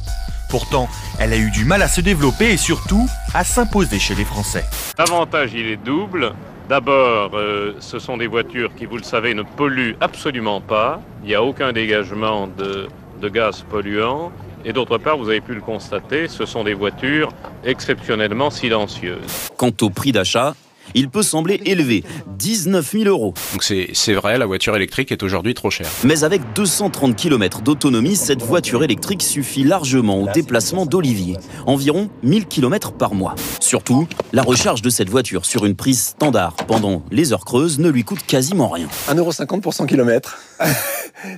Pourtant, elle a eu du mal à se développer et surtout à s'imposer chez les Français. L'avantage, il est double. D'abord, euh, ce sont des voitures qui, vous le savez, ne polluent absolument pas. Il n'y a aucun dégagement de, de gaz polluants. Et d'autre part, vous avez pu le constater, ce sont des voitures exceptionnellement silencieuses. Quant au prix d'achat, il peut sembler élevé, 19 000 euros. Donc c'est vrai, la voiture électrique est aujourd'hui trop chère. Mais avec 230 km d'autonomie, cette voiture électrique suffit largement au déplacement d'Olivier, environ 1000 km par mois. Surtout, la recharge de cette voiture sur une prise standard pendant les heures creuses ne lui coûte quasiment rien. 1,50€ pour 100 km.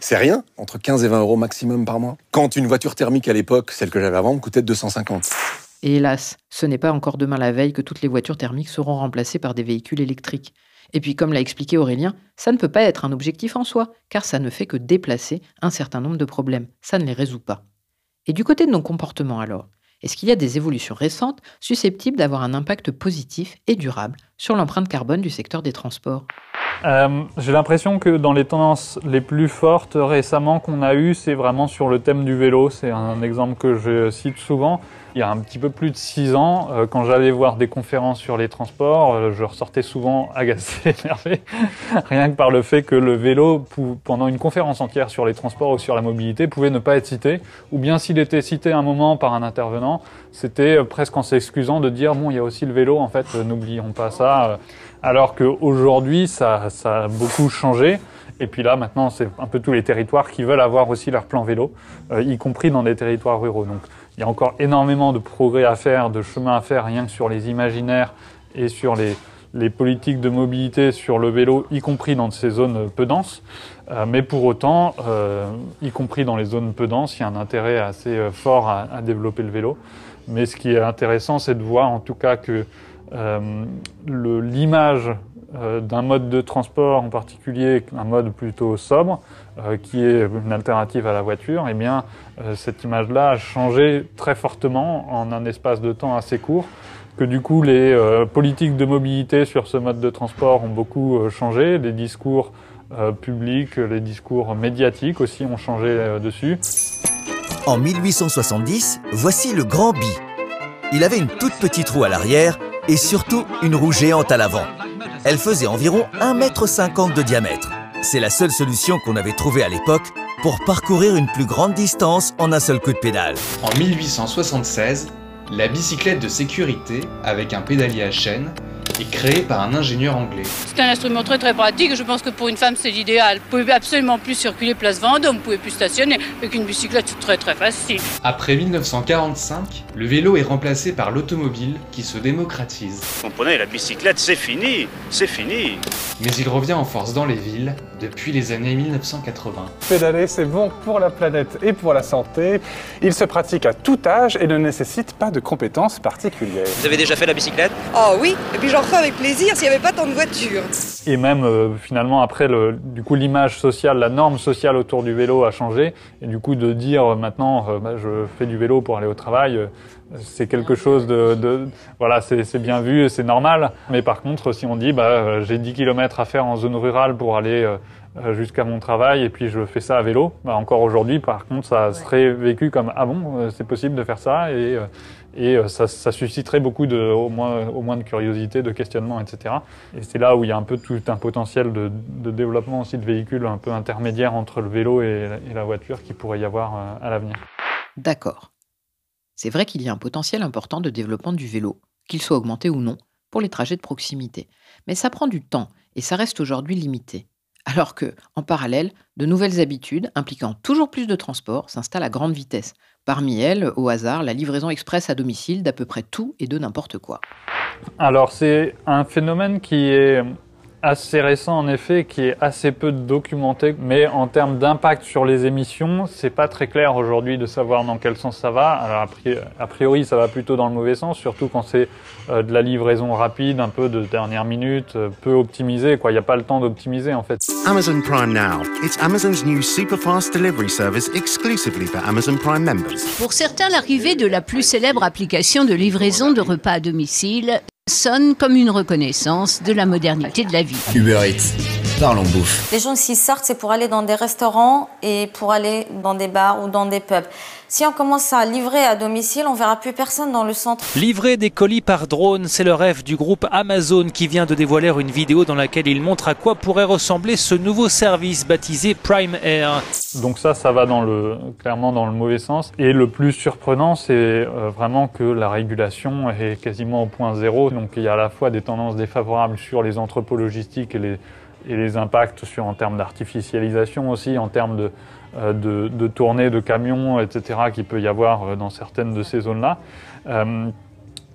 c'est rien, entre 15 et 20 euros maximum par mois. Quand une voiture thermique à l'époque, celle que j'avais avant, coûtait 250. Et hélas, ce n'est pas encore demain la veille que toutes les voitures thermiques seront remplacées par des véhicules électriques. Et puis, comme l'a expliqué Aurélien, ça ne peut pas être un objectif en soi, car ça ne fait que déplacer un certain nombre de problèmes, ça ne les résout pas. Et du côté de nos comportements alors, est-ce qu'il y a des évolutions récentes susceptibles d'avoir un impact positif et durable sur l'empreinte carbone du secteur des transports? Euh, J'ai l'impression que dans les tendances les plus fortes récemment qu'on a eues, c'est vraiment sur le thème du vélo. C'est un exemple que je cite souvent. Il y a un petit peu plus de six ans, euh, quand j'allais voir des conférences sur les transports, euh, je ressortais souvent agacé, énervé, rien que par le fait que le vélo, pendant une conférence entière sur les transports ou sur la mobilité, pouvait ne pas être cité, ou bien s'il était cité un moment par un intervenant, c'était presque en s'excusant de dire bon, il y a aussi le vélo, en fait, n'oublions pas ça. Alors qu'aujourd'hui, ça, ça a beaucoup changé. Et puis là, maintenant, c'est un peu tous les territoires qui veulent avoir aussi leur plan vélo, euh, y compris dans des territoires ruraux. Donc, il y a encore énormément de progrès à faire, de chemin à faire, rien que sur les imaginaires et sur les, les politiques de mobilité sur le vélo, y compris dans ces zones peu denses. Euh, mais pour autant, euh, y compris dans les zones peu denses, il y a un intérêt assez euh, fort à, à, développer le vélo. Mais ce qui est intéressant, c'est de voir en tout cas que euh, l'image euh, d'un mode de transport en particulier, un mode plutôt sobre, euh, qui est une alternative à la voiture, eh bien, cette image-là a changé très fortement en un espace de temps assez court, que du coup les politiques de mobilité sur ce mode de transport ont beaucoup changé, les discours publics, les discours médiatiques aussi ont changé dessus. En 1870, voici le Grand Bi. Il avait une toute petite roue à l'arrière et surtout une roue géante à l'avant. Elle faisait environ 1,50 m de diamètre. C'est la seule solution qu'on avait trouvée à l'époque pour parcourir une plus grande distance en un seul coup de pédale. En 1876, la bicyclette de sécurité avec un pédalier à chaîne est créé par un ingénieur anglais. C'est un instrument très très pratique je pense que pour une femme c'est l'idéal. Vous pouvez absolument plus circuler place Vendôme, vous pouvez plus stationner. Avec une bicyclette c'est très très facile. Après 1945, le vélo est remplacé par l'automobile qui se démocratise. Vous comprenez, la bicyclette c'est fini, c'est fini. Mais il revient en force dans les villes depuis les années 1980. Pédaler c'est bon pour la planète et pour la santé. Il se pratique à tout âge et ne nécessite pas de compétences particulières. Vous avez déjà fait la bicyclette? Oh oui, et puis j'en refais avec plaisir s'il n'y avait pas tant de voitures. Et même euh, finalement après, le, du coup l'image sociale, la norme sociale autour du vélo a changé. Et du coup de dire euh, maintenant euh, bah, je fais du vélo pour aller au travail, euh, c'est quelque chose de, de voilà, c'est bien vu, c'est normal. Mais par contre, si on dit bah euh, j'ai 10 km à faire en zone rurale pour aller euh, jusqu'à mon travail et puis je fais ça à vélo, bah encore aujourd'hui par contre ça serait vécu comme ah bon c'est possible de faire ça et et ça, ça, susciterait beaucoup de, au moins, au moins de curiosité, de questionnement, etc. Et c'est là où il y a un peu tout un potentiel de, de, développement aussi de véhicules un peu intermédiaires entre le vélo et, et la voiture qui pourrait y avoir à l'avenir. D'accord. C'est vrai qu'il y a un potentiel important de développement du vélo, qu'il soit augmenté ou non, pour les trajets de proximité. Mais ça prend du temps et ça reste aujourd'hui limité. Alors que, en parallèle, de nouvelles habitudes impliquant toujours plus de transport s'installent à grande vitesse. Parmi elles, au hasard, la livraison express à domicile d'à peu près tout et de n'importe quoi. Alors c'est un phénomène qui est assez récent en effet, qui est assez peu documenté, mais en termes d'impact sur les émissions, c'est pas très clair aujourd'hui de savoir dans quel sens ça va. Alors a priori, ça va plutôt dans le mauvais sens, surtout quand c'est euh, de la livraison rapide, un peu de dernière minute, euh, peu optimisé. Quoi, il n'y a pas le temps d'optimiser en fait. Amazon Prime Now, it's Amazon's new super fast delivery service exclusively for Amazon Prime members. Pour certains, l'arrivée de la plus célèbre application de livraison de repas à domicile sonne comme une reconnaissance de la modernité de la vie. Parlons bouffe. Les gens s'y sortent, c'est pour aller dans des restaurants et pour aller dans des bars ou dans des pubs. Si on commence à livrer à domicile, on verra plus personne dans le centre. Livrer des colis par drone, c'est le rêve du groupe Amazon qui vient de dévoiler une vidéo dans laquelle il montre à quoi pourrait ressembler ce nouveau service baptisé Prime Air. Donc ça, ça va dans le, clairement dans le mauvais sens. Et le plus surprenant, c'est euh, vraiment que la régulation est quasiment au point zéro. Donc il y a à la fois des tendances défavorables sur les entrepôts logistiques et les, et les impacts sur, en termes d'artificialisation aussi, en termes de, euh, de, tournées de camions, etc., qu'il peut y avoir euh, dans certaines de ces zones-là. Euh,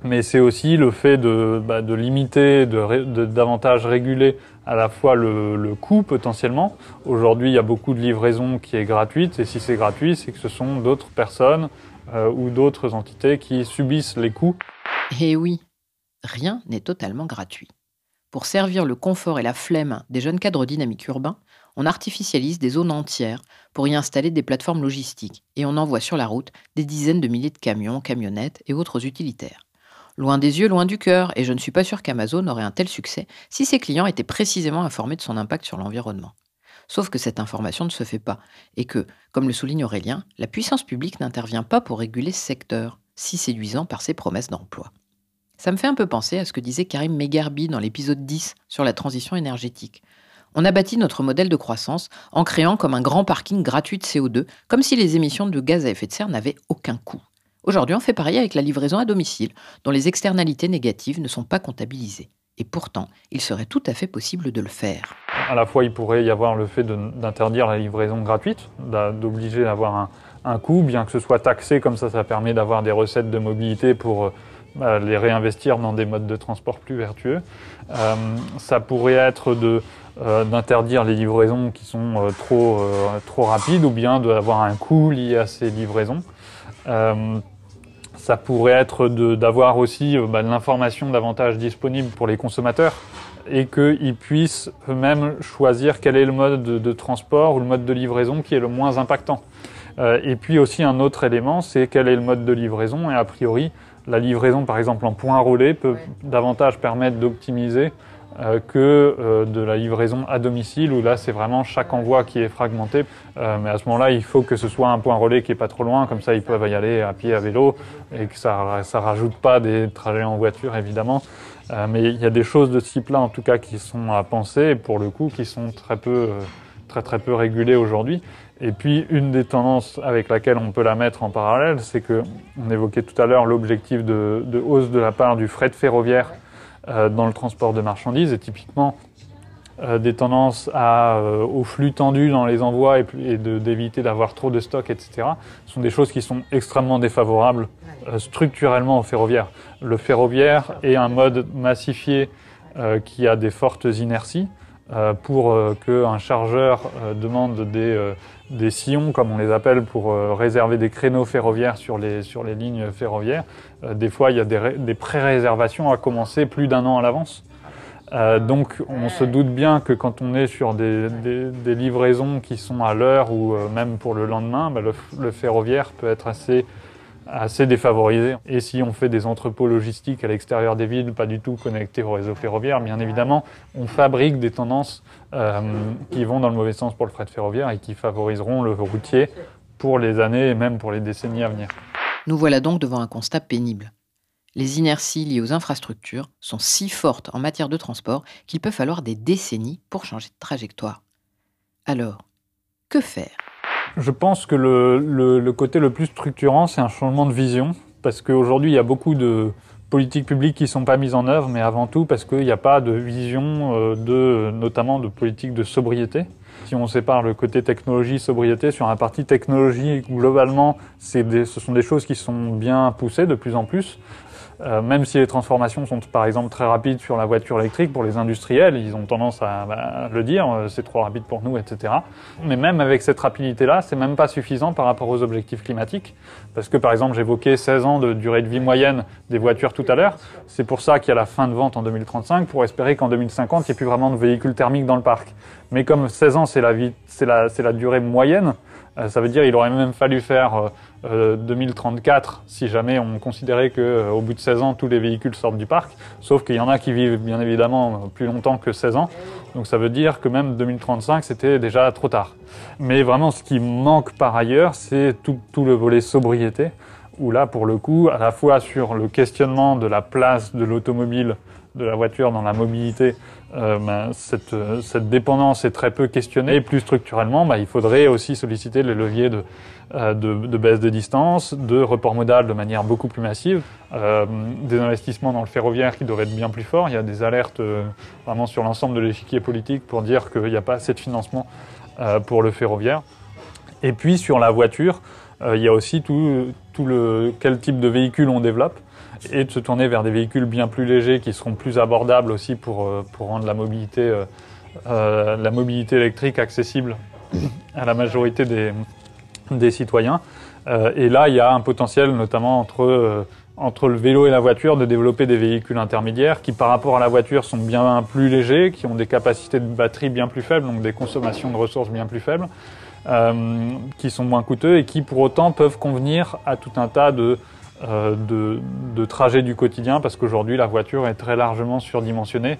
mais c'est aussi le fait de, bah, de limiter, de, davantage réguler à la fois le, coût potentiellement. Aujourd'hui, il y a beaucoup de livraisons qui est gratuite, et si c'est gratuit, c'est que ce sont d'autres personnes ou d'autres entités qui subissent les coûts. Et oui, rien n'est totalement gratuit. Pour servir le confort et la flemme des jeunes cadres dynamiques urbains, on artificialise des zones entières pour y installer des plateformes logistiques et on envoie sur la route des dizaines de milliers de camions, camionnettes et autres utilitaires. Loin des yeux, loin du cœur, et je ne suis pas sûr qu'Amazon aurait un tel succès si ses clients étaient précisément informés de son impact sur l'environnement. Sauf que cette information ne se fait pas, et que, comme le souligne Aurélien, la puissance publique n'intervient pas pour réguler ce secteur, si séduisant par ses promesses d'emploi. Ça me fait un peu penser à ce que disait Karim Megarbi dans l'épisode 10 sur la transition énergétique. On a bâti notre modèle de croissance en créant comme un grand parking gratuit de CO2, comme si les émissions de gaz à effet de serre n'avaient aucun coût. Aujourd'hui, on fait pareil avec la livraison à domicile, dont les externalités négatives ne sont pas comptabilisées. Et pourtant, il serait tout à fait possible de le faire. À la fois, il pourrait y avoir le fait d'interdire la livraison gratuite, d'obliger à avoir un, un, coût, bien que ce soit taxé, comme ça, ça permet d'avoir des recettes de mobilité pour euh, les réinvestir dans des modes de transport plus vertueux. Euh, ça pourrait être de euh, d'interdire les livraisons qui sont euh, trop, trop rapides ou bien d'avoir un coût lié à ces livraisons. ça pourrait être d'avoir aussi bah, de l'information davantage disponible pour les consommateurs et qu'ils puissent eux-mêmes choisir quel est le mode de, de, transport ou le mode de livraison qui est le moins impactant. et puis aussi un autre élément, c'est quel est le mode de livraison et a priori la livraison par exemple en point relais peut davantage permettre d'optimiser euh, que euh, de la livraison à domicile où là c'est vraiment chaque envoi qui est fragmenté. Euh, mais à ce moment-là, il faut que ce soit un point relais qui est pas trop loin, comme ça ils peuvent y aller à pied, à vélo et que ça ça rajoute pas des trajets en voiture évidemment. mais il y a des choses de ce type-là en tout cas qui sont à penser et pour le coup qui sont très peu très très peu régulées aujourd'hui. Et puis une des tendances avec laquelle on peut la mettre en parallèle, c'est que on évoquait tout à l'heure l'objectif de, hausse de la part du fret ferroviaire euh, dans le transport de marchandises et typiquement euh, des tendances à, euh, au flux tendu dans les envois et, et d'éviter d'avoir trop de stock, etc., sont des choses qui sont extrêmement défavorables structurellement au ferroviaire. Le ferroviaire est un mode massifié qui a des fortes inerties. Euh, pour qu'un chargeur demande des, des sillons, comme on les appelle, pour réserver des créneaux ferroviaires sur les, sur les lignes ferroviaires, euh, des fois, il y a des, des pré-réservations à commencer plus d'un an à l'avance. Euh, donc, on se doute bien que quand on est sur des, des, des livraisons qui sont à l'heure ou euh, même pour le lendemain, bah, le, le, ferroviaire peut être assez, assez défavorisé. Et si on fait des entrepôts logistiques à l'extérieur des villes, pas du tout connectés au réseau ferroviaire, bien évidemment, on fabrique des tendances euh, qui vont dans le mauvais sens pour le fret ferroviaire et qui favoriseront le routier pour les années et même pour les décennies à venir. Nous voilà donc devant un constat pénible. Les inerties liées aux infrastructures sont si fortes en matière de transport qu'il peut falloir des décennies pour changer de trajectoire. Alors, que faire? Je pense que le, côté le plus structurant, c'est un changement de vision, parce qu'aujourd'hui, il y a beaucoup de politiques publiques qui ne sont pas mises en œuvre, mais avant tout parce qu'il n'y a pas de vision, euh, de, notamment de politique de sobriété si on sépare le côté technologie, sobriété, sur un parti technologie, globalement, des, ce sont des choses qui sont bien poussées de plus en plus. Euh, même si les transformations sont par exemple très rapides sur la voiture électrique, pour les industriels, ils ont tendance à bah, le dire, euh, c'est trop rapide pour nous, etc. Mais même avec cette rapidité-là, c'est même pas suffisant par rapport aux objectifs climatiques. Parce que par exemple, j'évoquais 16 ans de durée de vie moyenne des voitures tout à l'heure. C'est pour ça qu'il y a la fin de vente en 2035, pour espérer qu'en 2050, il n'y ait plus vraiment de véhicules thermiques dans le parc. Mais comme 16 ans, c'est la, la, la durée moyenne, euh, ça veut dire qu'il aurait même fallu faire euh, 2034 si jamais on considérait que euh, au bout de 16 ans tous les véhicules sortent du parc. Sauf qu'il y en a qui vivent bien évidemment plus longtemps que 16 ans. Donc ça veut dire que même 2035 c'était déjà trop tard. Mais vraiment ce qui manque par ailleurs c'est tout, tout le volet sobriété où là pour le coup à la fois sur le questionnement de la place de l'automobile de la voiture dans la mobilité, euh, ben, cette, cette, dépendance est très peu questionnée. Plus structurellement, ben, il faudrait aussi solliciter les leviers de, euh, de, de, baisse de distance, de report modal de manière beaucoup plus massive, euh, des investissements dans le ferroviaire qui devraient être bien plus forts. Il y a des alertes euh, vraiment sur l'ensemble de l'échiquier politique pour dire qu'il n'y a pas assez de financement euh, pour le ferroviaire. Et puis sur la voiture, euh, il y a aussi tout, le quel type de véhicule on développe et de se tourner vers des véhicules bien plus légers qui seront plus abordables aussi pour, euh, rendre euh, euh, la mobilité électrique accessible à la majorité des, des citoyens. Euh, et là, il y a un potentiel notamment entre, euh, entre le vélo et la voiture de développer des véhicules intermédiaires qui par rapport à la voiture sont bien plus légers, qui ont des capacités de batterie bien plus faibles, donc des consommations de ressources bien plus faibles, euh, qui sont moins coûteux et qui pour autant peuvent convenir à tout un tas de de trajets du quotidien parce qu'aujourd'hui la voiture est très largement surdimensionnée.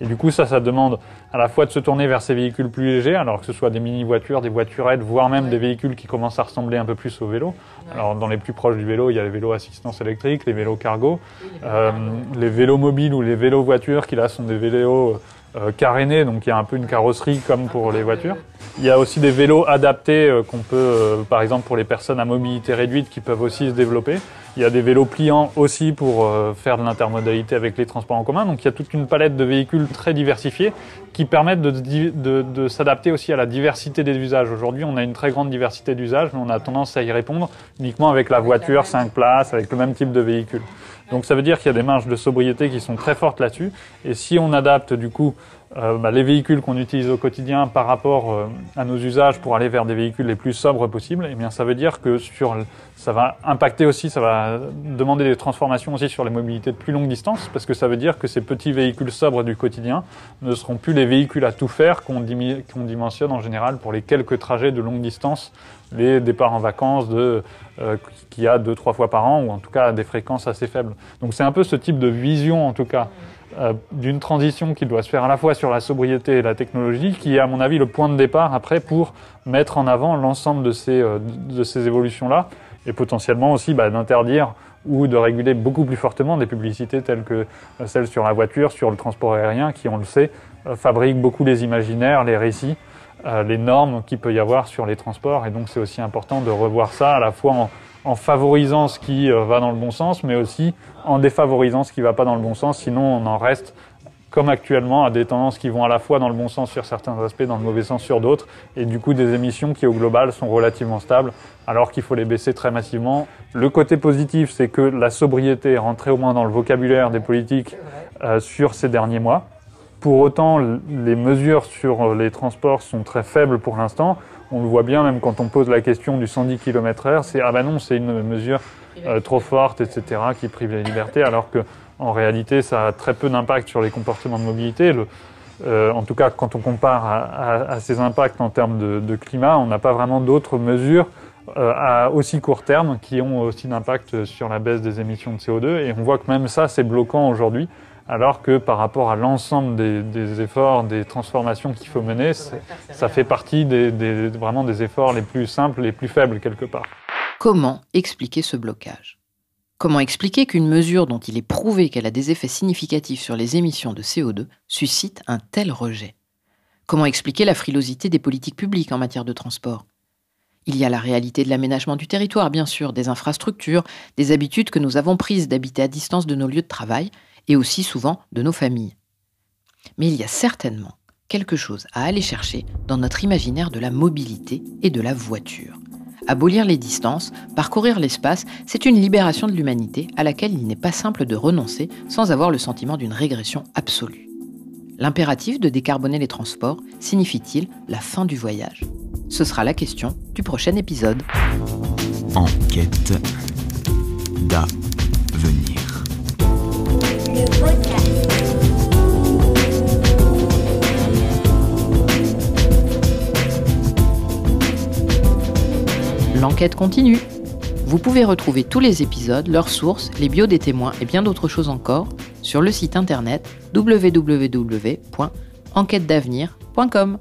Et du coup, ça, ça demande à la fois de se tourner vers ces véhicules plus légers, alors que ce soit des mini-voitures, des voiturettes, voire même des véhicules qui commencent à ressembler un peu plus au vélo. Alors, dans les plus proches du vélo, il y a les vélos assistance électrique, les vélos cargo, euh, les vélos mobiles ou les vélos voitures qui là sont des vélos euh, carénés, donc il y a un peu une carrosserie comme pour les voitures. Il y a aussi des vélos adaptés euh, qu'on peut, euh, par exemple pour les personnes à mobilité réduite, qui peuvent aussi se développer. Il y a des vélos pliants aussi pour euh, faire de l'intermodalité avec les transports en commun. Donc il y a toute une palette de véhicules très diversifiés qui permettent de, de, de s'adapter aussi à la diversité des usages. Aujourd'hui, on a une très grande diversité d'usages, mais on a tendance à y répondre uniquement avec la voiture 5 places, avec le même type de véhicule. Donc ça veut dire qu'il y a des marges de sobriété qui sont très fortes là-dessus. Et si on adapte du coup euh, bah, les véhicules qu'on utilise au quotidien par rapport euh, à nos usages pour aller vers des véhicules les plus sobres possibles, eh bien ça veut dire que sur, ça va impacter aussi, ça va demander des transformations aussi sur les mobilités de plus longue distance, parce que ça veut dire que ces petits véhicules sobres du quotidien ne seront plus les véhicules à tout faire qu'on qu dimensionne en général pour les quelques trajets de longue distance, les départs en vacances de euh, qu'il y a deux trois fois par an ou en tout cas à des fréquences assez faibles. Donc c'est un peu ce type de vision en tout cas d'une transition qui doit se faire à la fois sur la sobriété et la technologie, qui est à mon avis le point de départ après pour mettre en avant l'ensemble de ces, euh, de ces évolutions-là, et potentiellement aussi bah, d'interdire ou de réguler beaucoup plus fortement des publicités telles que euh, celles sur la voiture, sur le transport aérien, qui, on le sait, euh, fabriquent beaucoup les imaginaires, les récits, euh, les normes qu'il peut y avoir sur les transports, et donc c'est aussi important de revoir ça à la fois en, en favorisant ce qui euh, va dans le bon sens, mais aussi en défavorisant ce qui ne va pas dans le bon sens, sinon on en reste comme actuellement à des tendances qui vont à la fois dans le bon sens sur certains aspects, dans le mauvais sens sur d'autres, et du coup des émissions qui au global sont relativement stables, alors qu'il faut les baisser très massivement. Le côté positif, c'est que la sobriété est rentrée au moins dans le vocabulaire des politiques euh, sur ces derniers mois. Pour autant, les mesures sur les transports sont très faibles pour l'instant. On le voit bien, même quand on pose la question du 110 km/h, c'est ah ben non, c'est une mesure euh, trop forte, etc., qui prive les libertés, alors que en réalité, ça a très peu d'impact sur les comportements de mobilité. Le, euh, en tout cas, quand on compare à, à, à ces impacts en termes de, de climat, on n'a pas vraiment d'autres mesures euh, à aussi court terme qui ont aussi d'impact sur la baisse des émissions de CO2. Et on voit que même ça, c'est bloquant aujourd'hui alors que par rapport à l'ensemble des, des, efforts, des transformations qu'il faut mener, ça fait partie des, des, vraiment des efforts les plus simples, les plus faibles quelque part. Comment expliquer ce blocage? Comment expliquer qu'une mesure dont il est prouvé qu'elle a des effets significatifs sur les émissions de CO2 suscite un tel rejet? Comment expliquer la frilosité des politiques publiques en matière de transport? Il y a la réalité de l'aménagement du territoire, bien sûr, des infrastructures, des habitudes que nous avons prises d'habiter à distance de nos lieux de travail et aussi souvent de nos familles. Mais il y a certainement quelque chose à aller chercher dans notre imaginaire de la mobilité et de la voiture Abolir les distances, parcourir l'espace, c'est une libération de l'humanité à laquelle il n'est pas simple de renoncer sans avoir le sentiment d'une régression absolue. L'impératif de décarboner les transports signifie-t-il la fin du voyage? Ce sera la question du prochain épisode. Enquête d'avenir. L'enquête continue. Vous pouvez retrouver tous les épisodes, leurs sources, les bios des témoins et bien d'autres choses encore sur le site internet www.enquêtedavenir.com.